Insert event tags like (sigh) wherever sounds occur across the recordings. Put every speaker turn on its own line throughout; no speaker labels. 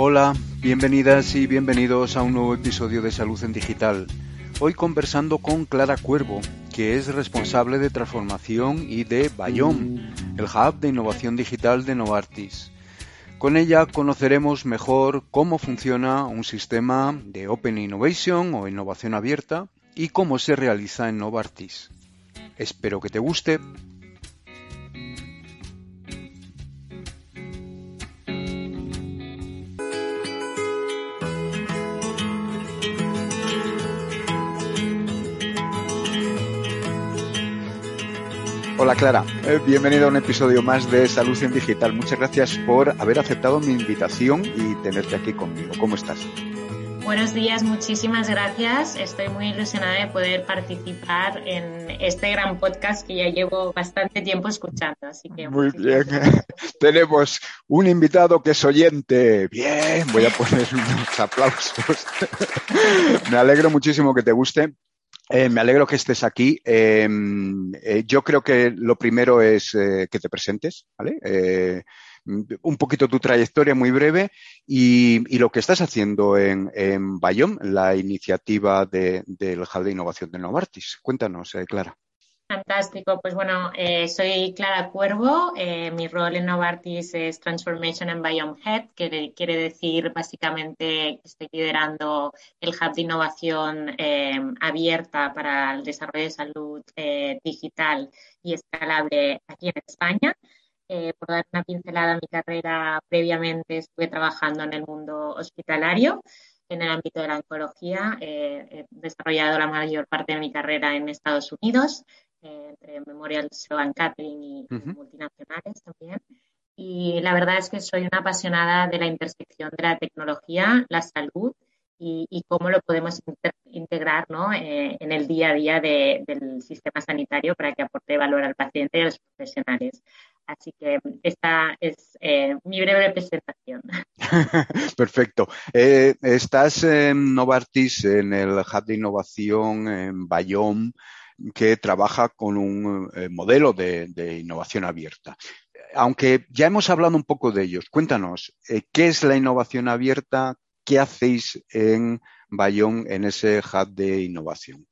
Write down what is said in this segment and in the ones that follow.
Hola, bienvenidas y bienvenidos a un nuevo episodio de Salud en Digital. Hoy conversando con Clara Cuervo, que es responsable de transformación y de Bayom, el hub de innovación digital de Novartis. Con ella conoceremos mejor cómo funciona un sistema de Open Innovation o innovación abierta y cómo se realiza en Novartis. Espero que te guste. Hola Clara, eh, bienvenida a un episodio más de Salud en Digital. Muchas gracias por haber aceptado mi invitación y tenerte aquí conmigo. ¿Cómo estás?
Buenos días, muchísimas gracias. Estoy muy ilusionada de poder participar en este gran podcast que ya llevo bastante tiempo escuchando. Así que
muy bien. (laughs) Tenemos un invitado que es oyente. Bien, voy a poner (laughs) unos aplausos. (laughs) Me alegro muchísimo que te guste. Eh, me alegro que estés aquí. Em, eh, yo creo que lo primero es eh, que te presentes, ¿vale? Un poquito tu trayectoria muy breve y, lo que estás haciendo en, en Bayom, la iniciativa del Hub de Innovación de Novartis. Cuéntanos, eh, Clara.
Fantástico. Pues bueno, eh, soy Clara Cuervo. Eh, mi rol en Novartis es Transformation and Biome Head, que quiere decir básicamente que estoy liderando el hub de innovación abierta para el desarrollo de salud digital y escalable aquí en España. Eh, por dar una pincelada a mi carrera, previamente estuve trabajando en el mundo hospitalario, en el ámbito de la oncología. Eh, he desarrollado la mayor parte de mi carrera en Estados Unidos, eh, entre Memorial Sloan Kettering y multinacionales también. Y la verdad es que soy una apasionada de la intersección de la tecnología, la salud y, cómo lo podemos integrar ¿no? en el día a día del sistema sanitario para que aporte valor al paciente y a los profesionales. Así que esta es eh, mi breve presentación. (laughs)
Perfecto. Eh, estás en Novartis, en el Hub de Innovación en Bayón, que trabaja con un eh, modelo de, innovación abierta. Aunque ya hemos hablado un poco de ellos, cuéntanos, ¿qué es la innovación abierta? ¿Qué hacéis en Bayón en ese Hub de Innovación?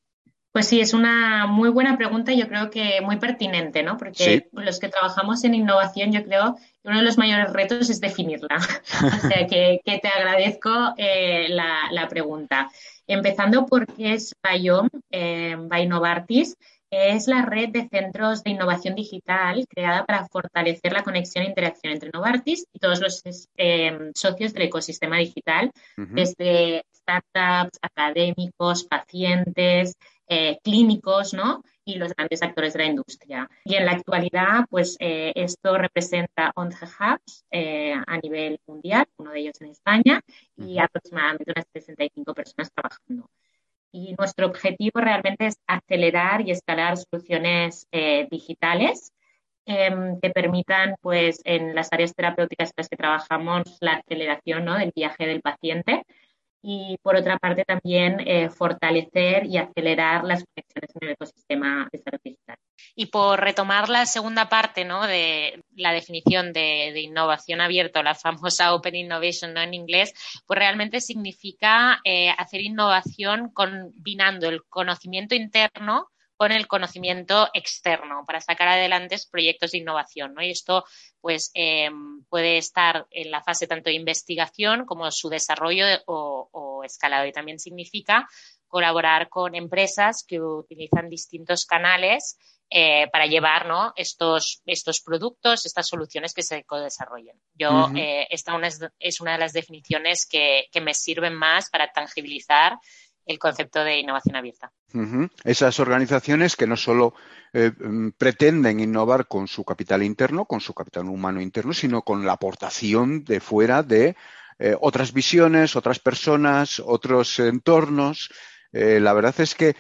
Pues sí, es una muy buena pregunta y yo creo que muy pertinente, ¿no? Porque los que trabajamos en innovación, yo creo que uno de los mayores retos es definirla. (laughs) o sea que, te agradezco eh, la, pregunta. Empezando por qué es Biom, eh, by Novartis, es la red de centros de innovación digital creada para fortalecer la conexión e interacción entre Novartis y todos los eh, socios del ecosistema digital, desde startups, académicos, pacientes, eh, clínicos, ¿no? Y los grandes actores de la industria. Y en la actualidad, pues eh, esto representa 11 hubs eh, a nivel mundial, uno de ellos en España, y aproximadamente unas 65 personas trabajando. Y nuestro objetivo realmente es acelerar y escalar soluciones digitales em, que permitan, pues, en las áreas terapéuticas en las que trabajamos, la aceleración ¿no? del viaje del paciente y por otra parte también eh, fortalecer y acelerar las conexiones en el ecosistema de salud digital. Y por retomar la segunda parte ¿no? de la definición de, innovación abierta, la famosa Open Innovation ¿no? en inglés, pues realmente significa eh, hacer innovación combinando el conocimiento interno con el conocimiento externo para sacar adelante proyectos de innovación. ¿no? Y esto pues, eh, puede estar en la fase tanto de investigación como su desarrollo o, o escalado. Y también significa colaborar con empresas que utilizan distintos canales eh, para llevar estos, estos productos, estas soluciones que se desarrollen. Yo, eh, esta es, una de las definiciones que, me sirven más para tangibilizar el concepto de innovación abierta.
Esas organizaciones que no solo eh, mm, pretenden innovar con su capital interno, con su capital humano interno, sino con la aportación de fuera de otras visiones, otras personas, otros entornos. la verdad es que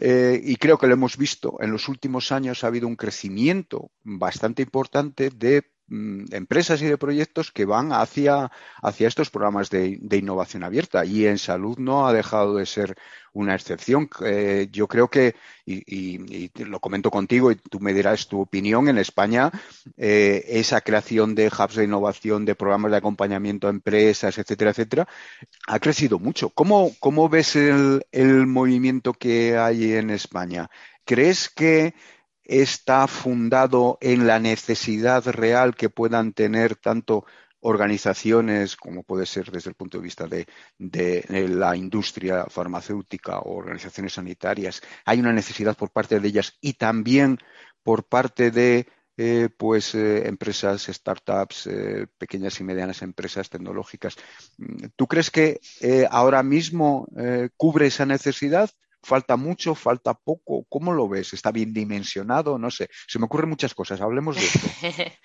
eh, y creo que lo hemos visto, en los últimos años ha habido un crecimiento bastante importante de mm, empresas y de proyectos que van hacia, hacia estos programas de, innovación abierta y en salud no ha dejado de ser una excepción. Eh, yo creo que, y, lo comento contigo y tú me dirás tu opinión, en España eh, esa creación de hubs de innovación, de programas de acompañamiento a empresas, etcétera, etcétera, ha crecido mucho. ¿Cómo, cómo ves el, el movimiento que hay en España? ¿Crees que está fundado en la necesidad real que puedan tener tanto organizaciones, como puede ser desde el punto de vista de, la industria farmacéutica o organizaciones sanitarias, hay una necesidad por parte de ellas y también por parte de eh, pues eh, empresas, startups, eh, pequeñas y medianas empresas tecnológicas. ¿Tú crees que ahora mismo cubre esa necesidad? ¿Falta mucho? ¿Falta poco? ¿Cómo lo ves? ¿Está bien dimensionado? No sé. Se me ocurren muchas cosas. Hablemos de esto. (laughs)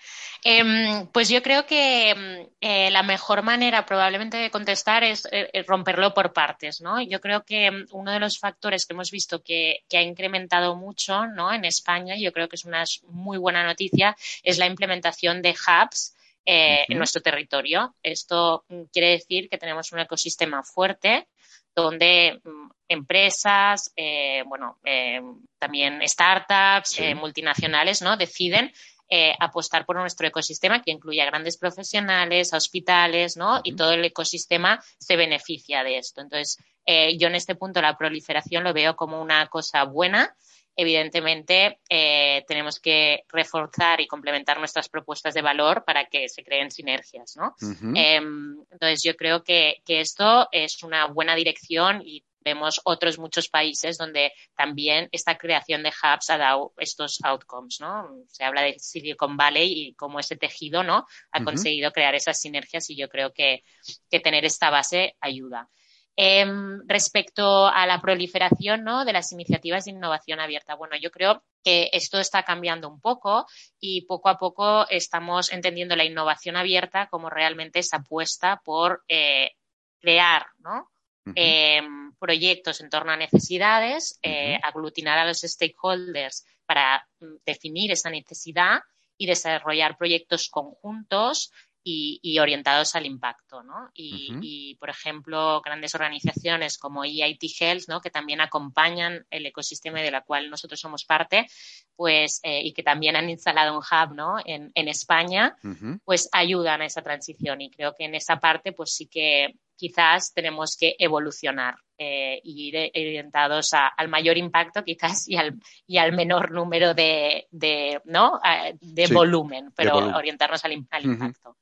Em, pues yo creo que em, eh, la mejor manera probablemente de contestar es eh, eh, romperlo por partes, ¿no? Yo creo que em, uno de los factores que hemos visto que, ha incrementado mucho, ¿no? En España, yo creo que es una muy buena noticia, es la implementación de hubs en nuestro territorio. Esto mm, quiere decir que tenemos un ecosistema fuerte donde mm, empresas, eh, bueno, eh, también startups, eh, multinacionales, ¿no? Deciden apostar por nuestro ecosistema que incluye a grandes profesionales, a hospitales, ¿no? Y todo el ecosistema se beneficia de esto. Entonces, yo en este punto la proliferación lo veo como una cosa buena evidentemente eh, tenemos que reforzar y complementar nuestras propuestas de valor para que se creen sinergias, ¿no? Em, entonces yo creo que, esto es una buena dirección y vemos otros muchos países donde también esta creación de hubs ha dado estos outcomes, ¿no? Se habla de Silicon Valley y cómo ese tejido, ¿no? Ha conseguido crear esas sinergias y yo creo que, que tener esta base ayuda. Em, respecto a la proliferación de las iniciativas de innovación abierta, bueno, yo creo que esto está cambiando un poco y poco a poco estamos entendiendo la innovación abierta como realmente esa apuesta por eh, crear em, proyectos en torno a necesidades, eh, aglutinar a los stakeholders para mm, definir esa necesidad y desarrollar proyectos conjuntos y, orientados al impacto, ¿no? Y, por ejemplo, grandes organizaciones como EIT Health, ¿no? Que también acompañan el ecosistema de la cual nosotros somos parte, pues, eh, y que también han instalado un hub, ¿no? En, España, pues ayudan a esa transición y creo que en esa parte, pues sí que quizás tenemos que evolucionar eh, y ir orientados al mayor impacto quizás y al, y al menor número de, de ¿no? de volumen, pero orientarnos al, impacto.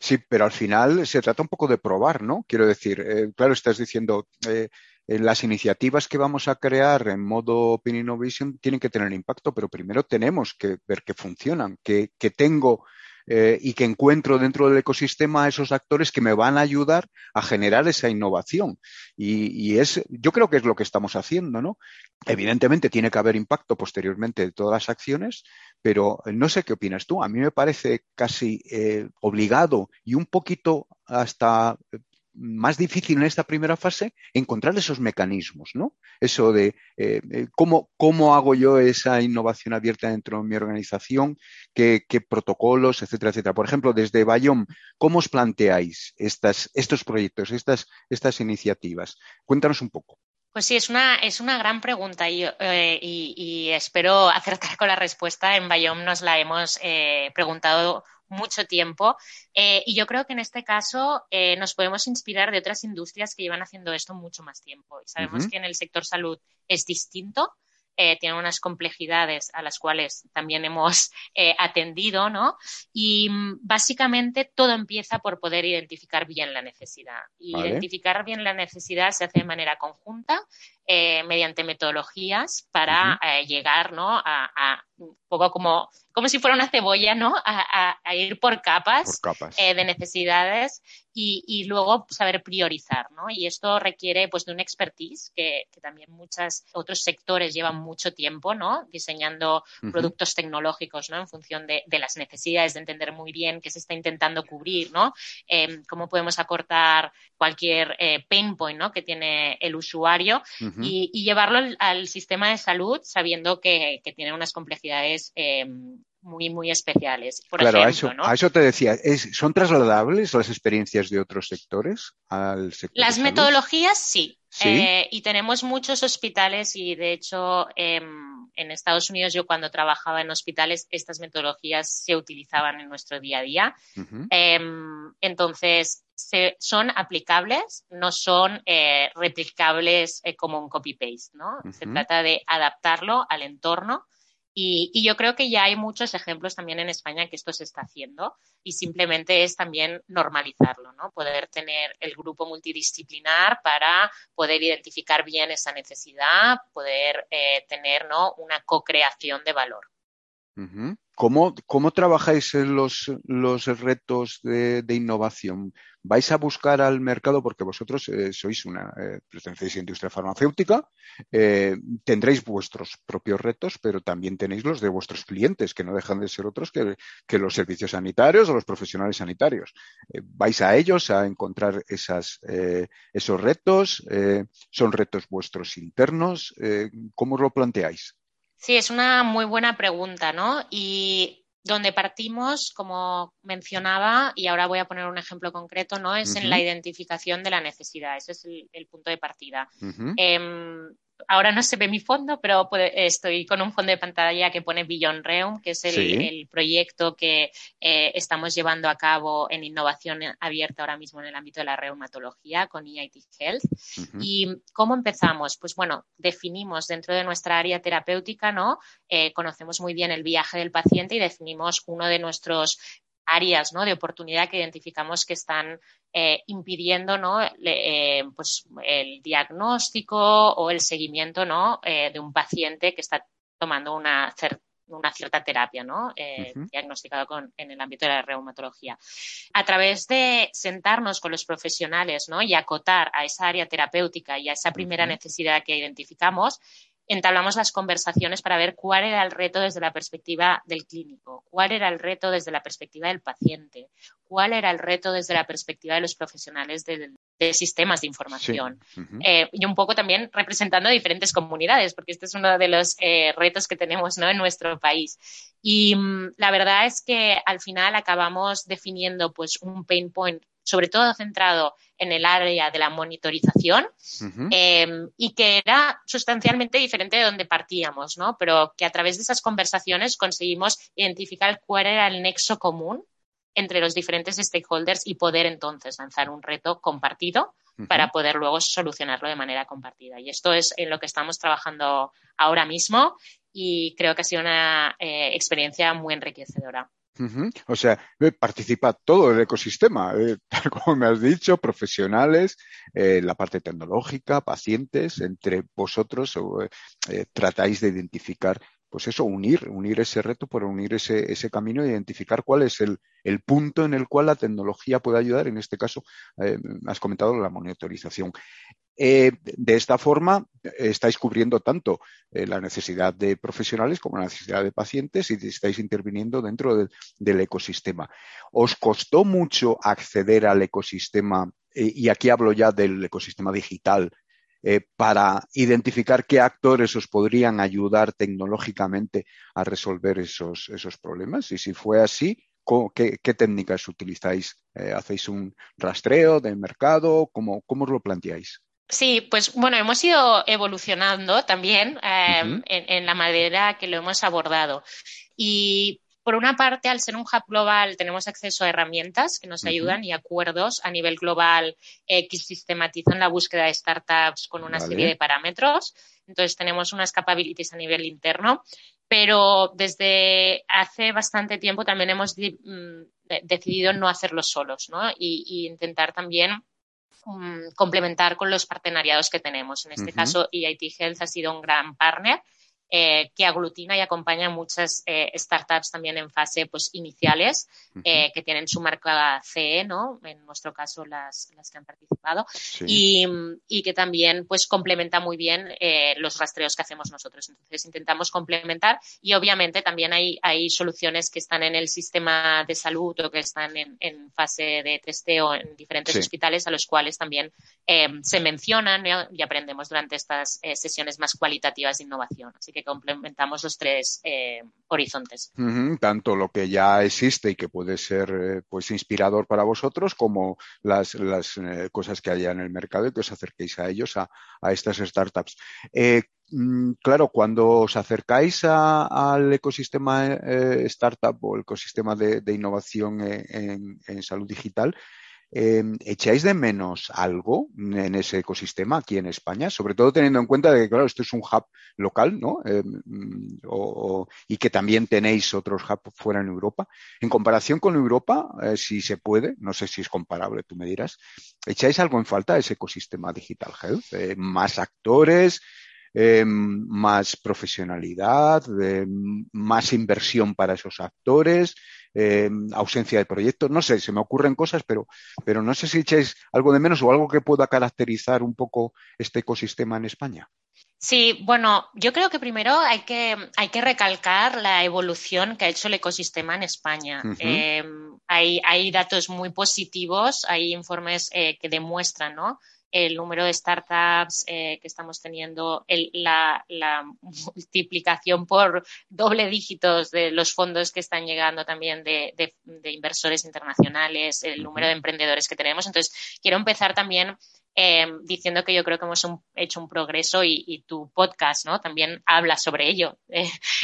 Sí, pero al final se trata un poco de probar, ¿no? Quiero decir, eh, claro, estás diciendo, eh, eh, las iniciativas que vamos a crear en modo Open Innovation tienen que tener impacto, pero primero tenemos que ver que funcionan, que, que tengo eh, y que encuentro dentro del ecosistema a esos actores que me van a ayudar a generar esa innovación. Y, es, yo creo que es lo que estamos haciendo, ¿no? Evidentemente tiene que haber impacto posteriormente de todas las acciones, pero no sé qué opinas tú. A mí me parece casi eh, obligado y un poquito hasta más difícil en esta primera fase encontrar esos mecanismos, ¿no? Eso de eh, eh, cómo, cómo hago yo esa innovación abierta dentro de mi organización, qué, protocolos, etcétera, etcétera. Por ejemplo, desde Bayón, ¿cómo os planteáis estas, estos proyectos, estas, estas iniciativas? Cuéntanos un poco.
Pues sí, es una, es una gran pregunta y, eh, y, espero acertar con la respuesta. En Bayón nos la hemos preguntado mucho tiempo. Eh, y yo creo que en este caso eh, nos podemos inspirar de otras industrias que llevan haciendo esto mucho más tiempo. Y sabemos que en el sector salud es distinto. eh, tienen unas complejidades a las cuales también hemos (laughs) atendido, ¿no? Y mm, básicamente todo empieza por poder identificar bien la necesidad. Y identificar bien la necesidad se hace de manera conjunta eh, mediante metodologías para eh, llegar ¿no? a, un poco como, como si fuera una cebolla, ¿no? A, ir por capas, eh, de necesidades y, luego saber priorizar, ¿no? Y esto requiere pues de un expertise que, también muchos otros sectores llevan mucho tiempo, ¿no? Diseñando productos tecnológicos, ¿no? En función de, las necesidades, de entender muy bien qué se está intentando cubrir, ¿no? Em, cómo podemos acortar cualquier pain point, ¿no? Que tiene el usuario y, llevarlo al, sistema de salud sabiendo que, tiene unas complejidades eh, muy, muy especiales.
claro, a, eso, a eso te decía, ¿son trasladables las experiencias de otros sectores al sector?
Las metodologías sí. Eh, y tenemos muchos hospitales y de hecho em, en Estados Unidos yo cuando trabajaba en hospitales estas metodologías se utilizaban en nuestro día a día. Em, entonces son aplicables, no son eh, replicables eh, como un copy-paste, ¿no? Se trata de adaptarlo al entorno y, yo creo que ya hay muchos ejemplos también en España que esto se está haciendo y simplemente es también normalizarlo, ¿no? Poder tener el grupo multidisciplinar para poder identificar bien esa necesidad, poder eh, tener, ¿no? Una co-creación de valor.
¿Cómo, ¿Cómo, trabajáis los, los retos de, innovación? ¿Vais a buscar al mercado? Porque vosotros eh, sois una, eh, pertenecéis industria farmacéutica, eh, tendréis vuestros propios retos, pero también tenéis los de vuestros clientes, que no dejan de ser otros que, los servicios sanitarios o los profesionales sanitarios. Eh, ¿Vais a ellos a encontrar esos retos? ¿Son retos vuestros internos? ¿Cómo os lo planteáis?
Sí, es una muy buena pregunta, ¿no? Y donde partimos, como mencionaba, y ahora voy a poner un ejemplo concreto, ¿no? Es en la identificación de la necesidad. Ese es el, punto de partida ahora no se ve mi fondo, pero estoy con un fondo de pantalla que pone Beyond Reum, que es el, proyecto que eh, estamos llevando a cabo en innovación abierta ahora mismo en el ámbito de la reumatología con EIT Health. ¿Y cómo empezamos? Pues bueno, definimos dentro de nuestra área terapéutica, ¿no? Eh, conocemos muy bien el viaje del paciente y definimos uno de nuestros áreas ¿no? de oportunidad que identificamos que están eh, impidiendo ¿no? Eh, pues el diagnóstico o el seguimiento ¿no? Eh, de un paciente que está tomando una, una cierta terapia ¿no? diagnosticado con, en el ámbito de la reumatología. A través de sentarnos con los profesionales ¿no? y acotar a esa área terapéutica y a esa primera necesidad que identificamos, entablamos las conversaciones para ver cuál era el reto desde la perspectiva del clínico, cuál era el reto desde la perspectiva del paciente, cuál era el reto desde la perspectiva de los profesionales de, sistemas de información. Eh, y un poco también representando a diferentes comunidades, porque este es uno de los eh, retos que tenemos ¿no? en nuestro país. Y mm, la verdad es que al final acabamos definiendo pues, un pain point sobre todo centrado en el área de la monitorización em, y que era sustancialmente diferente de donde partíamos, ¿no? Pero que a través de esas conversaciones conseguimos identificar cuál era el nexo común entre los diferentes stakeholders y poder entonces lanzar un reto compartido para poder luego solucionarlo de manera compartida. Y esto es en lo que estamos trabajando ahora mismo y creo que ha sido una eh, experiencia muy enriquecedora.
O sea, eh, participa todo el ecosistema, eh, (laughs) tal como me has dicho, profesionales, eh, la parte tecnológica, pacientes, entre vosotros tratáis de identificar, pues eso, unir, unir ese reto por unir ese, ese camino e identificar cuál es el, el, punto en el cual la tecnología puede ayudar. En este caso, has comentado la monitorización. Eh, de esta forma, estáis cubriendo tanto eh, la necesidad de profesionales como la necesidad de pacientes y estáis interviniendo dentro del ecosistema. ¿Os costó mucho acceder al ecosistema, eh, y aquí hablo ya del ecosistema digital, para identificar qué actores os podrían ayudar tecnológicamente a resolver esos, esos problemas? Y si fue así, ¿Qué, técnicas utilizáis? ¿Hacéis un rastreo del mercado? ¿Cómo, ¿Cómo, os lo planteáis?
Sí, pues bueno, hemos ido evolucionando también em, en, la manera que lo hemos abordado. Y por una parte, al ser un hub global, tenemos acceso a herramientas que nos ayudan y acuerdos a nivel global que sistematizan la búsqueda de startups con una serie de parámetros. Entonces, tenemos unas capabilities a nivel interno, pero desde hace bastante tiempo también hemos mm, decidido no hacerlo solos, ¿no? Y, intentar también mm, complementar con los partenariados que tenemos. En este caso, EIT Health ha sido un gran partner eh, que aglutina y acompaña muchas eh, startups también en fase pues, iniciales eh, que tienen su marca CE, ¿no? En nuestro caso las, las que han participado y, y, que también pues complementa muy bien los rastreos que hacemos nosotros. Entonces intentamos complementar y obviamente también hay, hay soluciones que están en el sistema de salud o que están en, en fase de testeo en diferentes hospitales a los cuales también se mencionan y aprendemos durante estas sesiones más cualitativas de innovación. Así que complementamos los tres eh, horizontes.
Tanto lo que ya existe y que puede ser eh, pues inspirador para vosotros, como las, eh, cosas que haya en el mercado y que os acerquéis a ellos, a, estas startups. Mm, claro, cuando os acercáis al ecosistema startup o el ecosistema de, innovación en salud digital, Em, ¿Echáis de menos algo en ese ecosistema aquí en España? Sobre todo teniendo en cuenta que, claro, esto es un hub local, ¿no? Em, y que también tenéis otros hubs fuera en Europa. En comparación con Europa, eh, si se puede, no sé si es comparable, tú me dirás, ¿echáis algo en falta a ese ecosistema Digital Health? Eh, ¿Más actores? Em, más profesionalidad, más inversión para esos actores, eh, ausencia de proyectos, no sé, se me ocurren cosas, pero, pero no sé si echáis algo de menos o algo que pueda caracterizar un poco este ecosistema en España.
Sí, bueno, yo creo que primero hay que, hay que recalcar la evolución que ha hecho el ecosistema en España. Eh, hay, hay, datos muy positivos, hay informes eh, que demuestran ¿no? El número de startups eh, que estamos teniendo, la, multiplicación por doble dígitos de los fondos que están llegando también de, inversores internacionales, el número de emprendedores que tenemos. Entonces, quiero empezar también eh, diciendo que yo creo que hemos hecho un progreso y, tu podcast ¿no? también habla sobre ello. (laughs)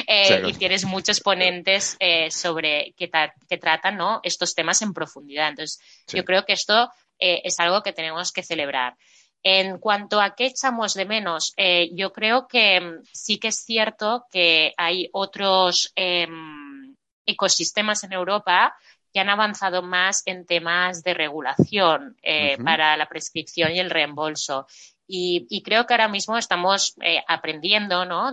Eh, y tienes muchos ponentes sobre que, que tratan ¿no? estos temas en profundidad. Entonces, yo creo que esto eh, es algo que tenemos que celebrar. En cuanto a qué echamos de menos, eh, yo creo que mm, sí que es cierto que hay otros em, ecosistemas en Europa que han avanzado más en temas de regulación eh, para la prescripción y el reembolso. Y, creo que ahora mismo estamos eh, aprendiendo, ¿no?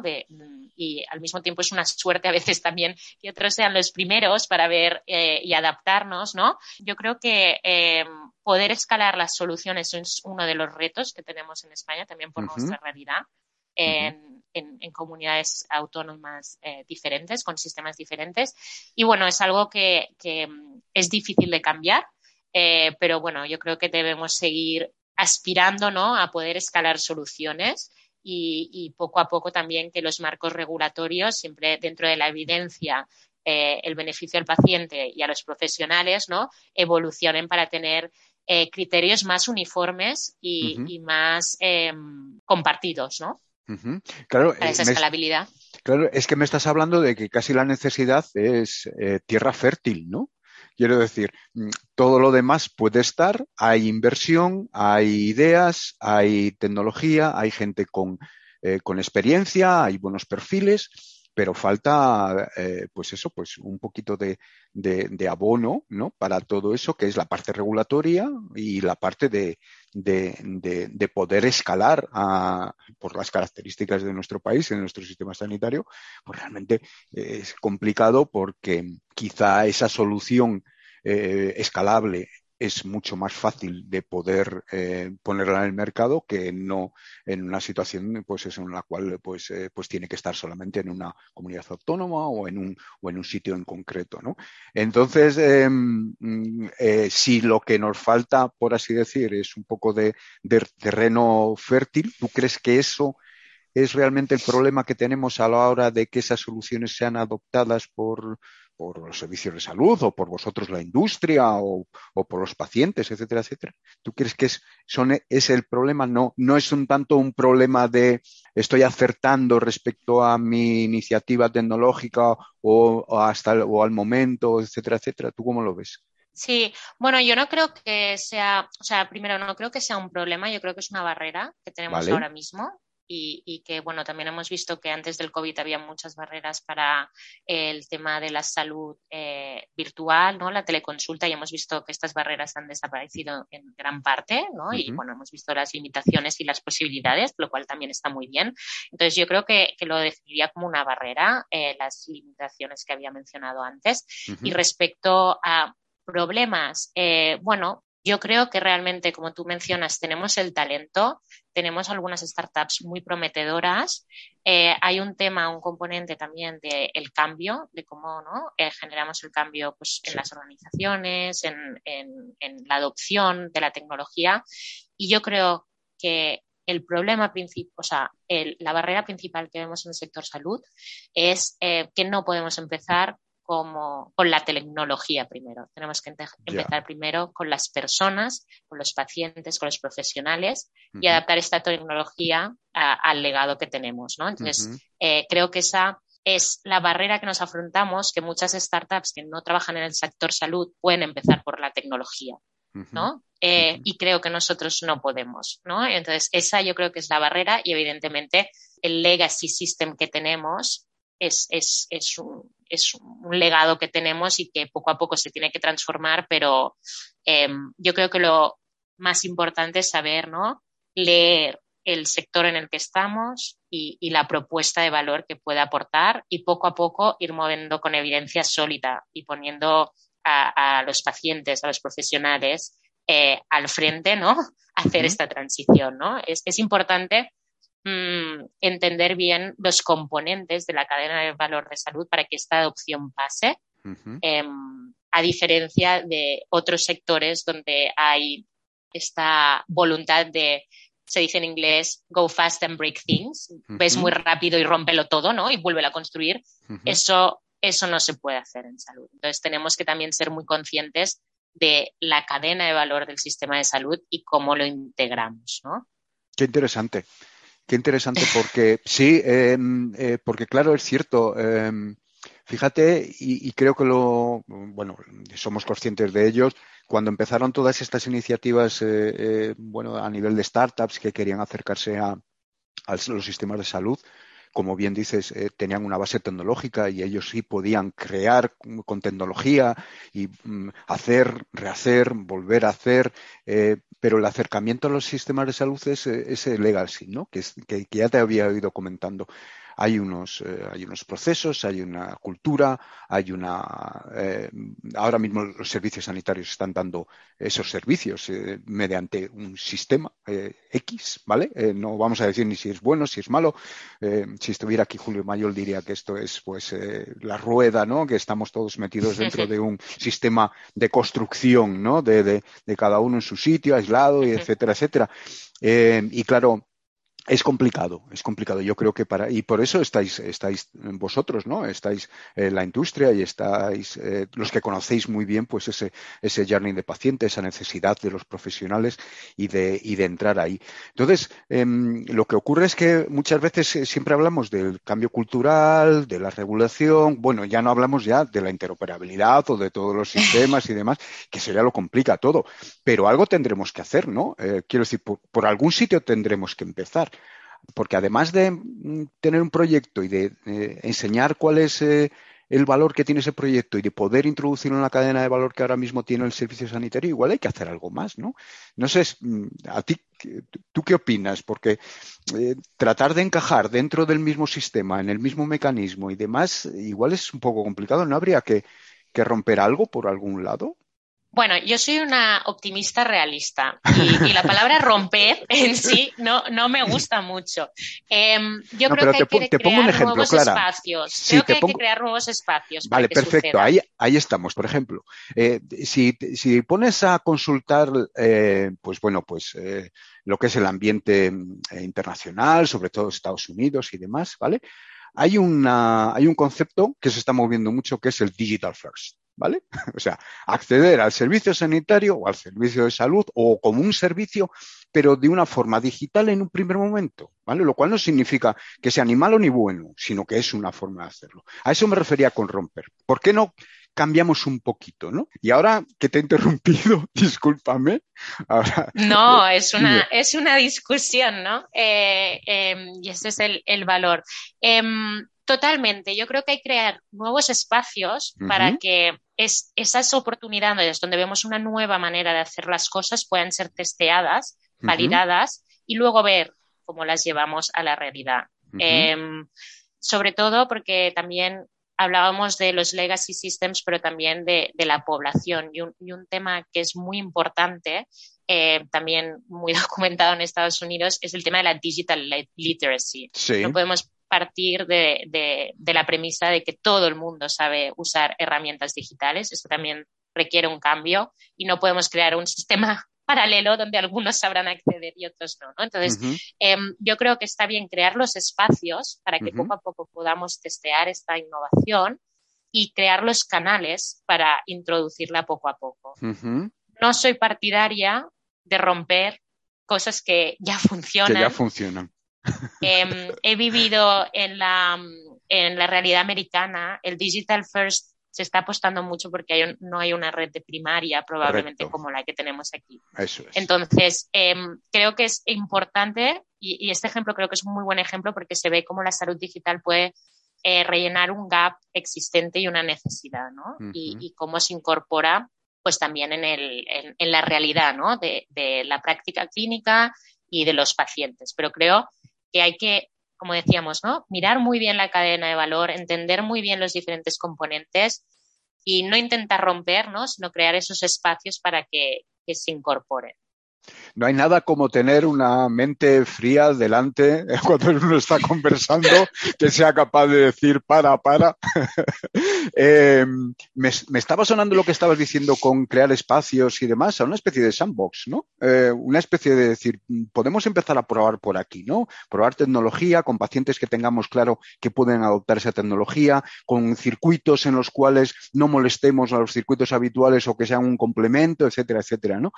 y al mismo tiempo es una suerte a veces también que otros sean los primeros para ver eh, y adaptarnos, ¿no? Yo creo que eh, poder escalar las soluciones es uno de los retos que tenemos en España también por nuestra realidad. En, comunidades autónomas diferentes, con sistemas diferentes. Y bueno, es algo que, que es difícil de cambiar, pero bueno, yo creo que debemos seguir aspirando ¿no? a poder escalar soluciones y, poco a poco también que los marcos regulatorios, siempre dentro de la evidencia, eh, el beneficio al paciente y a los profesionales, ¿no? evolucionen para tener eh, criterios más uniformes y, más em, compartidos, ¿no?
Claro,
para esa escalabilidad.
claro, es que me estás hablando de que casi la necesidad es eh, tierra fértil, ¿no? Quiero decir, mm, todo lo demás puede estar, hay inversión, hay ideas, hay tecnología, hay gente con, eh, con experiencia, hay buenos perfiles, pero falta, eh, pues eso, pues un poquito de, de, abono, ¿no? Para todo eso, que es la parte regulatoria y la parte de, de poder escalar a, por las características de nuestro país, en nuestro sistema sanitario, pues realmente es complicado porque quizá esa solución eh, escalable es mucho más fácil de poder eh, ponerla en el mercado que no en una situación pues en la cual pues, eh, pues tiene que estar solamente en una comunidad autónoma o en un, o en un sitio en concreto. ¿no? Entonces, em, mm, si lo que nos falta, por así decir, es un poco de, terreno fértil, ¿tú crees que eso es realmente el problema que tenemos a la hora de que esas soluciones sean adoptadas por, por los servicios de salud o por vosotros la industria o, por los pacientes, etcétera, etcétera. ¿Tú crees que es, son, es el problema? No, no es un tanto un problema de estoy acertando respecto a mi iniciativa tecnológica o, hasta o al momento, etcétera, etcétera. ¿Tú cómo lo ves?
Sí, bueno, yo no creo que sea, o sea, primero no creo que sea un problema, yo creo que es una barrera que tenemos ahora mismo y, que, bueno, también hemos visto que antes del COVID había muchas barreras para el tema de la salud eh, virtual, ¿no? La teleconsulta y hemos visto que estas barreras han desaparecido en gran parte, ¿no? Y, bueno, hemos visto las limitaciones y las posibilidades, lo cual también está muy bien. Entonces, yo creo que, lo definiría como una barrera, eh, las limitaciones que había mencionado antes. Y respecto a problemas, eh, bueno, yo creo que realmente, como tú mencionas, tenemos el talento, tenemos algunas startups muy prometedoras. Eh, hay un tema, un componente también del cambio, de cómo ¿no? Eh, generamos el cambio pues, en las organizaciones, en, la adopción de la tecnología. Y yo creo que el problema principal, o sea, la barrera principal que vemos en el sector salud es que no podemos empezar como con la tecnología primero. Tenemos que empezar primero con las personas, con los pacientes, con los profesionales y adaptar esta tecnología al legado que tenemos. ¿no? Entonces, eh, creo que esa es la barrera que nos afrontamos, que muchas startups que no trabajan en el sector salud pueden empezar por la tecnología. ¿no? Eh, y creo que nosotros no podemos, ¿no? Entonces, esa yo creo que es la barrera y evidentemente el legacy system que tenemos es, es, es, un, es, un, legado que tenemos y que poco a poco se tiene que transformar, pero em, yo creo que lo más importante es saber, ¿no? Leer el sector en el que estamos y, la propuesta de valor que puede aportar y poco a poco ir moviendo con evidencia sólida y poniendo a, los pacientes, a los profesionales eh, al frente, ¿no? (laughs) Hacer esta transición, ¿no? Es, es importante Mm, entender bien los componentes de la cadena de valor de salud para que esta adopción pase, em, a diferencia de otros sectores donde hay esta voluntad de, se dice en inglés, go fast and break things, ves muy rápido y rómpelo todo, ¿no? Y vuelve a construir. Eso, eso no se puede hacer en salud. Entonces tenemos que también ser muy conscientes de la cadena de valor del sistema de salud y cómo lo integramos, ¿no?
Qué interesante. Qué interesante, porque sí, em, eh, porque claro, es cierto. Em, fíjate, y, creo que lo, bueno, somos conscientes de ellos, cuando empezaron todas estas iniciativas, eh, eh, bueno, a nivel de startups que querían acercarse a los sistemas de salud, como bien dices, eh, tenían una base tecnológica y ellos sí podían crear con tecnología y mm, hacer, rehacer, volver a hacer, eh, pero el acercamiento a los sistemas de salud es, es el legacy, ¿no? Que, que, que, ya te había ido comentando hay unos, eh, hay unos procesos, hay una cultura, hay una. Eh, ahora mismo los servicios sanitarios están dando esos servicios eh, mediante un sistema X, ¿vale? no vamos a decir ni si es bueno, si es malo. si estuviera aquí Julio Mayol diría que esto es, pues, la rueda, ¿no? Que estamos todos metidos (laughs) dentro de un sistema de construcción, ¿no? De, de, de cada uno en su sitio, aislado, y etcétera, etcétera. y claro, es complicado, es complicado. Yo creo que para y por eso estáis, estáis vosotros, ¿no? Estáis en la industria y estáis eh, los que conocéis muy bien, pues ese ese journey de paciente, esa necesidad de los profesionales y de y de entrar ahí. Entonces, em, lo que ocurre es que muchas veces eh, siempre hablamos del cambio cultural, de la regulación. Bueno, ya no hablamos ya de la interoperabilidad o de todos los sistemas y demás, que sería lo complica todo. Pero algo tendremos que hacer, ¿no? Eh, quiero decir, por algún sitio tendremos que empezar porque además de mm, tener un proyecto y de enseñar cuál es eh, el valor que tiene ese proyecto y de poder introducirlo en la cadena de valor que ahora mismo tiene el servicio sanitario, igual hay que hacer algo más, ¿no? No sé, mm, a ti, ¿tú qué opinas? Porque eh, tratar de encajar dentro del mismo sistema, en el mismo mecanismo y demás, igual es un poco complicado, ¿no habría que romper algo por algún lado?
Bueno, yo soy una optimista realista y, la palabra (laughs) romper en sí no, no me gusta mucho. Em, yo creo que hay que crear nuevos espacios. creo que hay que crear nuevos espacios.
Vale, perfecto. Ahí, ahí estamos. Por ejemplo, eh, si, si pones a consultar, eh, pues bueno, pues eh, lo que es el ambiente internacional, sobre todo Estados Unidos y demás, ¿vale? hay, una, hay un concepto que se está moviendo mucho que es el digital first. ¿Vale? (laughs) O sea, acceder al servicio sanitario o al servicio de salud o como un servicio, pero de una forma digital en un primer momento, ¿vale? Lo cual no significa que sea ni malo ni bueno, sino que es una forma de hacerlo. A eso me refería con romper. ¿Por qué no cambiamos un poquito, ¿no? Y ahora que te he interrumpido, (laughs) discúlpame.
no, (laughs) es una, es una discusión, ¿no? Eh, em, y ese es el, valor. Em, totalmente. Yo creo que hay que crear nuevos espacios para que es, esas oportunidades donde vemos una nueva manera de hacer las cosas puedan ser testeadas, validadas y luego ver cómo las llevamos a la realidad. Em, sobre todo porque también hablábamos de los legacy systems, pero también de, la población. Y un, tema que es muy importante, eh, también muy (laughs) documentado en Estados Unidos, es el tema de la digital literacy. No podemos partir de, la premisa de que todo el mundo sabe usar herramientas digitales. Esto también requiere un cambio y no podemos crear un sistema (laughs) paralelo donde algunos sabrán acceder y otros no. Entonces, em, yo creo que está bien crear los espacios para que poco a poco podamos testear esta innovación y crear los canales para introducirla poco a poco. No soy partidaria de romper cosas que ya (laughs) funcionan.
Que ya funcionan.
Em, he vivido en la, en la realidad americana, el Digital First se está apostando mucho porque no hay una red de primaria probablemente como la que tenemos aquí. Entonces, em, creo que es importante y, este ejemplo creo que es un muy buen ejemplo porque se ve cómo la salud digital puede eh, rellenar un gap existente y una necesidad, ¿no? y, cómo se incorpora pues también en, el, en, la realidad, ¿no? De, de la práctica clínica y de los pacientes. Pero creo que hay que como decíamos, ¿no? Mirar muy bien la cadena de valor, entender muy bien los diferentes componentes y no intentar romper, Sino crear esos espacios para que, que se incorporen.
No hay nada como tener una mente fría delante cuando uno está (laughs) conversando que sea capaz de decir para, para. (laughs) Eh, me, estaba sonando lo que estabas diciendo con crear espacios y demás, a una especie de sandbox, ¿no? Eh, una especie de decir, podemos empezar a probar por aquí, ¿no? Probar tecnología con pacientes que tengamos claro que pueden adoptar esa tecnología, con circuitos en los cuales no molestemos a los circuitos habituales o que sean un complemento, etcétera, etcétera, ¿no?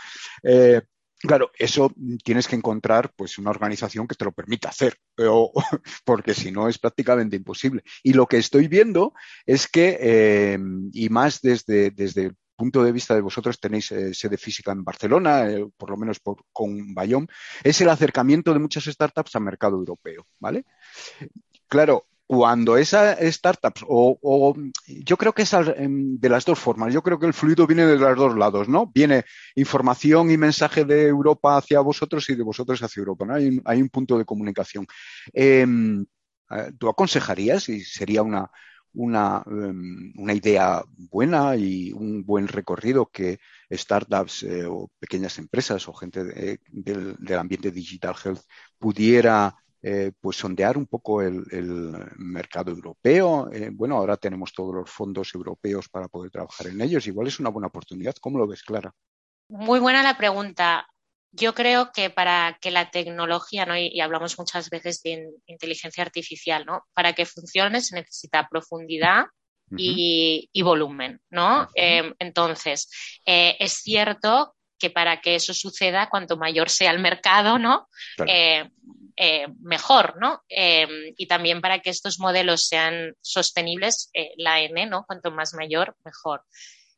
Eh, Claro, eso tienes que encontrar pues una organización que te lo permita hacer, (laughs) porque si no es prácticamente imposible. Y lo que estoy viendo es que, eh, y más desde, desde el punto de vista de vosotros tenéis eh, sede física en Barcelona, eh, por lo menos con Bayón, es el acercamiento de muchas startups al mercado europeo, ¿vale? Claro, cuando esa startups, o, yo creo que es em, de las dos formas, yo creo que el fluido viene de los dos lados, ¿no? Viene información y mensaje de Europa hacia vosotros y de vosotros hacia Europa, ¿no? Hay un, hay un punto de comunicación. Em, eh, ¿Tú aconsejarías y sería una, una, em, una, idea buena y un buen recorrido que startups eh, o pequeñas empresas o gente del, del ambiente digital health pudiera eh, pues sondear un poco el, mercado europeo. Eh, bueno, ahora tenemos todos los fondos europeos para poder trabajar en ellos. Igual es una buena oportunidad. ¿Cómo lo ves, Clara?
Muy buena la pregunta. Yo creo que para que la tecnología, ¿no? y, hablamos muchas veces de inteligencia artificial, ¿no? para que funcione se necesita profundidad y, volumen. ¿no? Em, entonces, eh, es cierto que para que eso suceda, cuanto mayor sea el mercado, ¿no? Eh, mejor, ¿no? Em, y también para que estos modelos sean sostenibles, eh, la N, ¿no? Cuanto más mayor, mejor.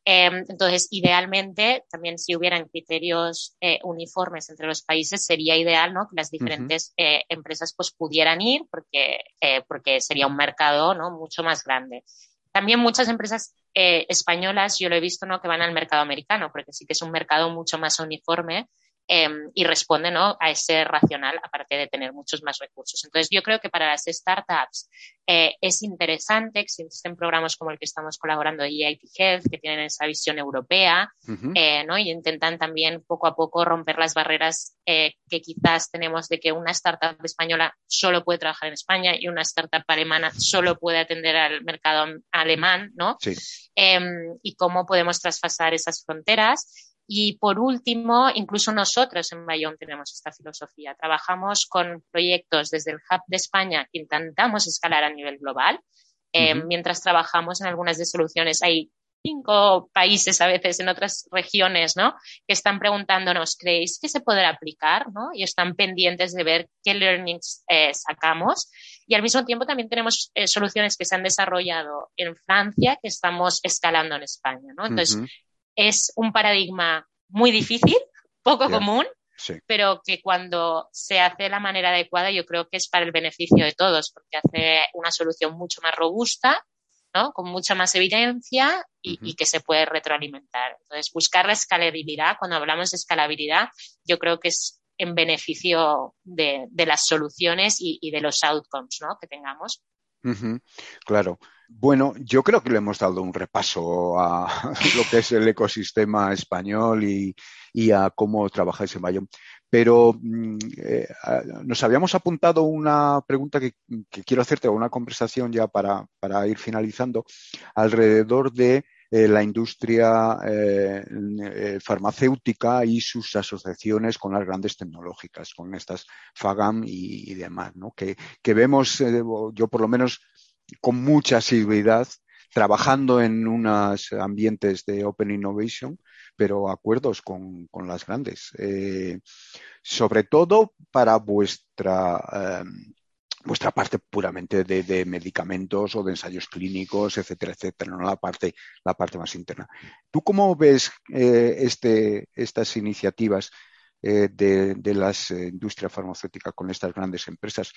Entonces, idealmente, también si hubieran criterios eh, uniformes entre los países, sería ideal, ¿no? Que las diferentes empresas pues pudieran ir porque, porque sería un mercado, ¿no? Mucho más grande. También muchas empresas españolas, yo lo he visto, ¿no? Que van al mercado americano, porque sí que es un mercado mucho más uniforme Em, y responde ¿no? a ese racional, aparte de tener muchos más recursos. Entonces, yo creo que para las startups eh, es interesante, existen programas como el que estamos colaborando de EIT Health, que tienen esa visión europea, eh, ¿no? y intentan también poco a poco romper las barreras eh, que quizás tenemos de que una startup española solo puede trabajar en España y una startup alemana solo puede atender al mercado alemán, ¿no? Em, y cómo podemos traspasar esas fronteras Y por último, incluso nosotros en Bayón tenemos esta filosofía. Trabajamos con proyectos desde el Hub de España que intentamos escalar a nivel global. Eh, mientras trabajamos en algunas de soluciones, hay cinco países a veces en otras regiones, ¿no? Que están preguntándonos, ¿creéis que se podrá aplicar? ¿no? Y están pendientes de ver qué learnings eh, sacamos. Y al mismo tiempo también tenemos eh, soluciones que se han desarrollado en Francia que estamos escalando en España, ¿no? Entonces, es un paradigma muy difícil, poco común, pero que cuando se hace de la manera adecuada yo creo que es para el beneficio de todos, porque hace una solución mucho más robusta con mucha más evidencia y, que se puede retroalimentar. Entonces, buscar la escalabilidad, cuando hablamos de escalabilidad, yo creo que es en beneficio de, las soluciones y, de los outcomes que tengamos.
Claro. Bueno, yo creo que le hemos dado un repaso a (laughs) lo que es el ecosistema español y, a cómo trabajáis en Bayón. Pero mm, eh, nos habíamos apuntado una pregunta que, quiero hacerte, una conversación ya para, ir finalizando, alrededor de eh, la industria eh, farmacéutica y sus asociaciones con las grandes tecnológicas, con estas FAGAM y, demás, ¿no? que vemos, yo por lo menos con mucha asiduidad, trabajando en unos ambientes de Open Innovation, pero acuerdos con, las grandes. Eh, sobre todo para vuestra, em, vuestra parte puramente de, medicamentos o de ensayos clínicos, etcétera, etcétera, no la parte, la parte más interna. ¿Tú cómo ves eh, este, estas iniciativas eh, de, de la industria farmacéutica con estas grandes empresas?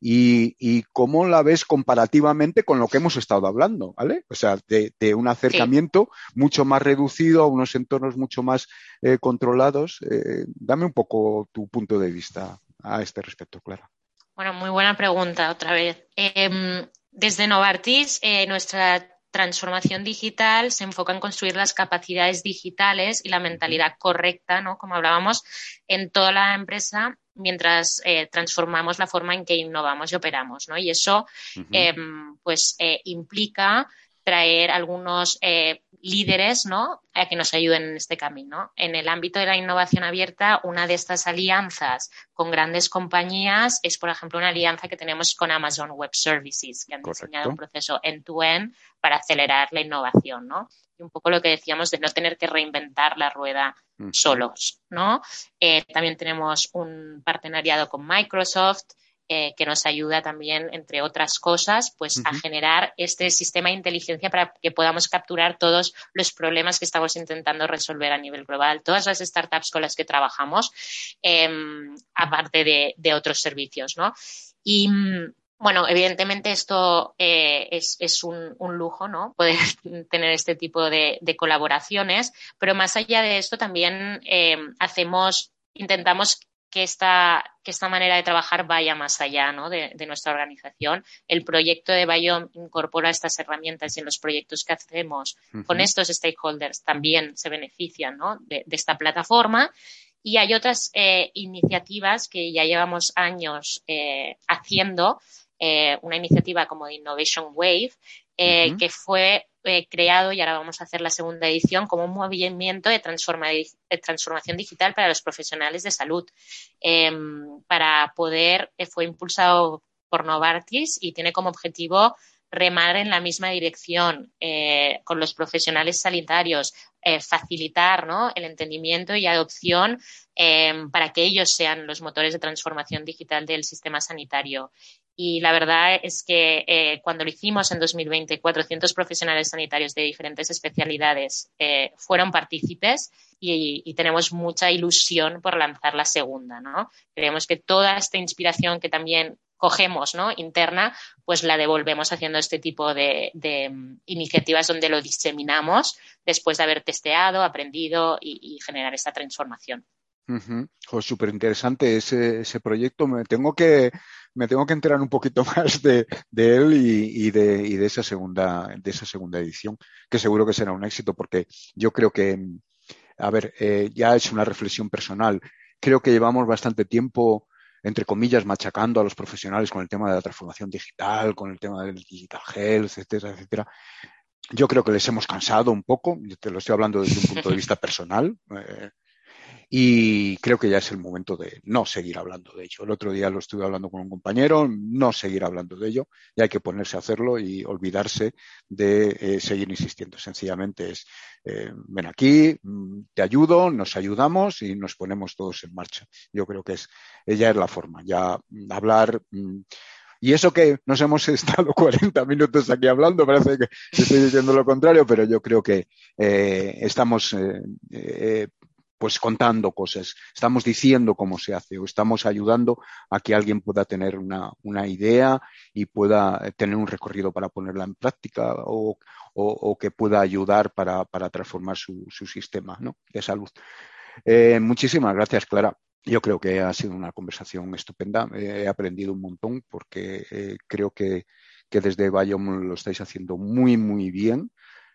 Y, cómo la ves comparativamente con lo que hemos estado hablando, ¿vale? O sea, de, un acercamiento mucho más reducido a unos entornos mucho más eh, controlados. Eh, dame un poco tu punto de vista a este respecto, Clara.
Bueno, muy buena pregunta otra vez. Em, desde Novartis, eh, nuestra transformación digital se enfoca en construir las capacidades digitales y la mentalidad correcta, ¿no? Como hablábamos, en toda la empresa mientras eh, transformamos la forma en que innovamos y operamos, ¿no? Y eso, em, pues, eh, implica traer algunos eh, líderes ¿no? a que nos ayuden en este camino. En el ámbito de la innovación abierta, una de estas alianzas con grandes compañías es, por ejemplo, una alianza que tenemos con Amazon Web Services, que han diseñado un proceso end-to-end para acelerar la innovación. ¿no? Y un poco lo que decíamos de no tener que reinventar la rueda solos. ¿no? Eh, también tenemos un partenariado con Microsoft eh, que nos ayuda también, entre otras cosas, pues a generar este sistema de inteligencia para que podamos capturar todos los problemas que estamos intentando resolver a nivel global, todas las startups con las que trabajamos, em, aparte de, otros servicios, ¿no? Y bueno, evidentemente esto eh, es, un, lujo, ¿no? Poder (laughs) tener este tipo de, colaboraciones, pero más allá de esto también em, hacemos, intentamos que esta, que esta manera de trabajar vaya más allá ¿no? de, nuestra organización. El proyecto de Biome incorpora estas herramientas y en los proyectos que hacemos con estos stakeholders también se benefician ¿no? de, esta plataforma. Y hay otras eh, iniciativas que ya llevamos años eh, haciendo, eh, una iniciativa como de Innovation Wave, que fue eh, creado, y ahora vamos a hacer la segunda edición, como un movimiento de, transformación digital para los profesionales de salud. Em, para poder, eh, fue impulsado por Novartis y tiene como objetivo remar en la misma dirección eh, con los profesionales sanitarios, facilitar el entendimiento y adopción em, para que ellos sean los motores de transformación digital del sistema sanitario. Y la verdad es que eh, cuando lo hicimos en 2020, 400 profesionales sanitarios de diferentes especialidades eh, fueron partícipes y, tenemos mucha ilusión por lanzar la segunda. ¿no? Creemos que toda esta inspiración que también cogemos ¿no? interna, pues la devolvemos haciendo este tipo de, mm, iniciativas donde lo diseminamos después de haber testeado, aprendido y, generar esta transformación.
Súper interesante ese, ese proyecto. Me tengo que me tengo que enterar un poquito (laughs) más de, él y, de, esa segunda, de esa segunda edición, que seguro que será un éxito, porque yo creo que, a ver, eh, ya es una reflexión personal. Creo que llevamos bastante tiempo entre comillas, machacando a los profesionales con el tema de la transformación digital, con el tema del digital health, etcétera, etcétera. yo creo que les hemos cansado un poco, te lo estoy hablando desde un punto de vista (laughs) personal. Eh, y creo que ya es el momento de no seguir hablando de ello. El otro día lo estuve hablando con un compañero, no seguir hablando de ello, y hay que ponerse a hacerlo y olvidarse de eh, seguir insistiendo. Sencillamente es, eh, ven aquí, mm, te ayudo, nos ayudamos y nos ponemos todos en marcha. Yo creo que es, ella es la forma, ya hablar. Mm, y eso que nos hemos estado (laughs) 40 minutos aquí hablando, parece que estoy diciendo lo contrario, pero yo creo que eh, estamos pues contando cosas, estamos diciendo cómo se hace o estamos ayudando a que alguien pueda tener una, idea y pueda tener un recorrido para ponerla en práctica o, que pueda ayudar para, transformar su, sistema de salud. Eh, muchísimas gracias, Clara. Yo creo que ha sido una conversación estupenda. he aprendido un montón porque eh, creo que, que desde Bayom lo estáis haciendo muy, muy bien.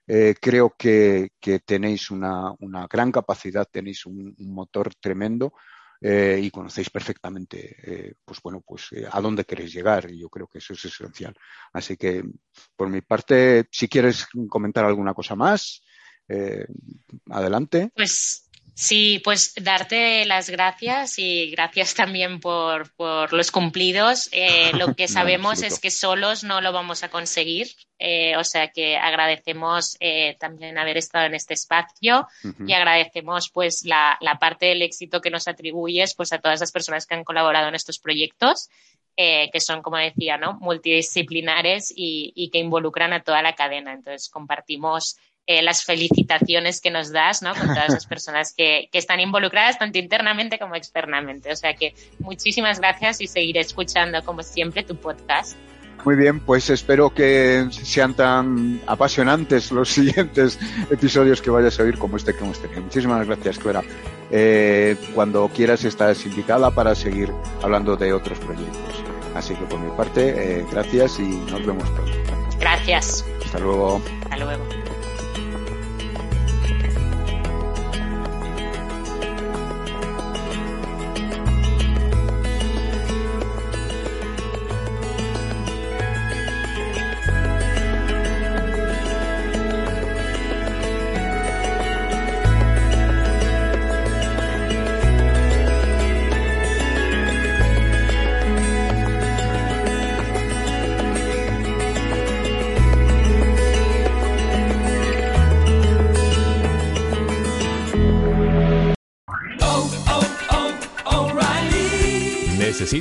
Eh, creo que, tenéis una, gran capacidad, tenéis un, motor tremendo eh, y conocéis perfectamente, eh, pues bueno, pues a dónde queréis llegar y yo creo que eso es esencial. Así que, por mi parte, si quieres comentar alguna cosa más, adelante.
Pues Sí, pues darte las gracias y gracias también por, los cumplidos. Eh, (laughs) lo que sabemos es que solos no lo vamos a conseguir, eh, o sea que agradecemos eh, también haber estado en este espacio y agradecemos pues la, parte del éxito que nos atribuyes pues a todas las personas que han colaborado en estos proyectos. que son, como decía, ¿no? multidisciplinares y, y que involucran a toda la cadena. Entonces, compartimos eh, las felicitaciones que nos das, ¿no? Con todas las personas que, que, están involucradas, tanto internamente como externamente. O sea que muchísimas gracias y seguiré escuchando, como siempre, tu podcast.
Muy bien, pues espero que sean tan apasionantes los (laughs) siguientes episodios que vayas a oír como este que hemos tenido. Muchísimas gracias, Clara. Eh, cuando quieras estás invitada para seguir hablando de otros proyectos. Así que por mi parte, eh, gracias y nos vemos pronto.
Gracias.
Hasta luego.
Hasta luego.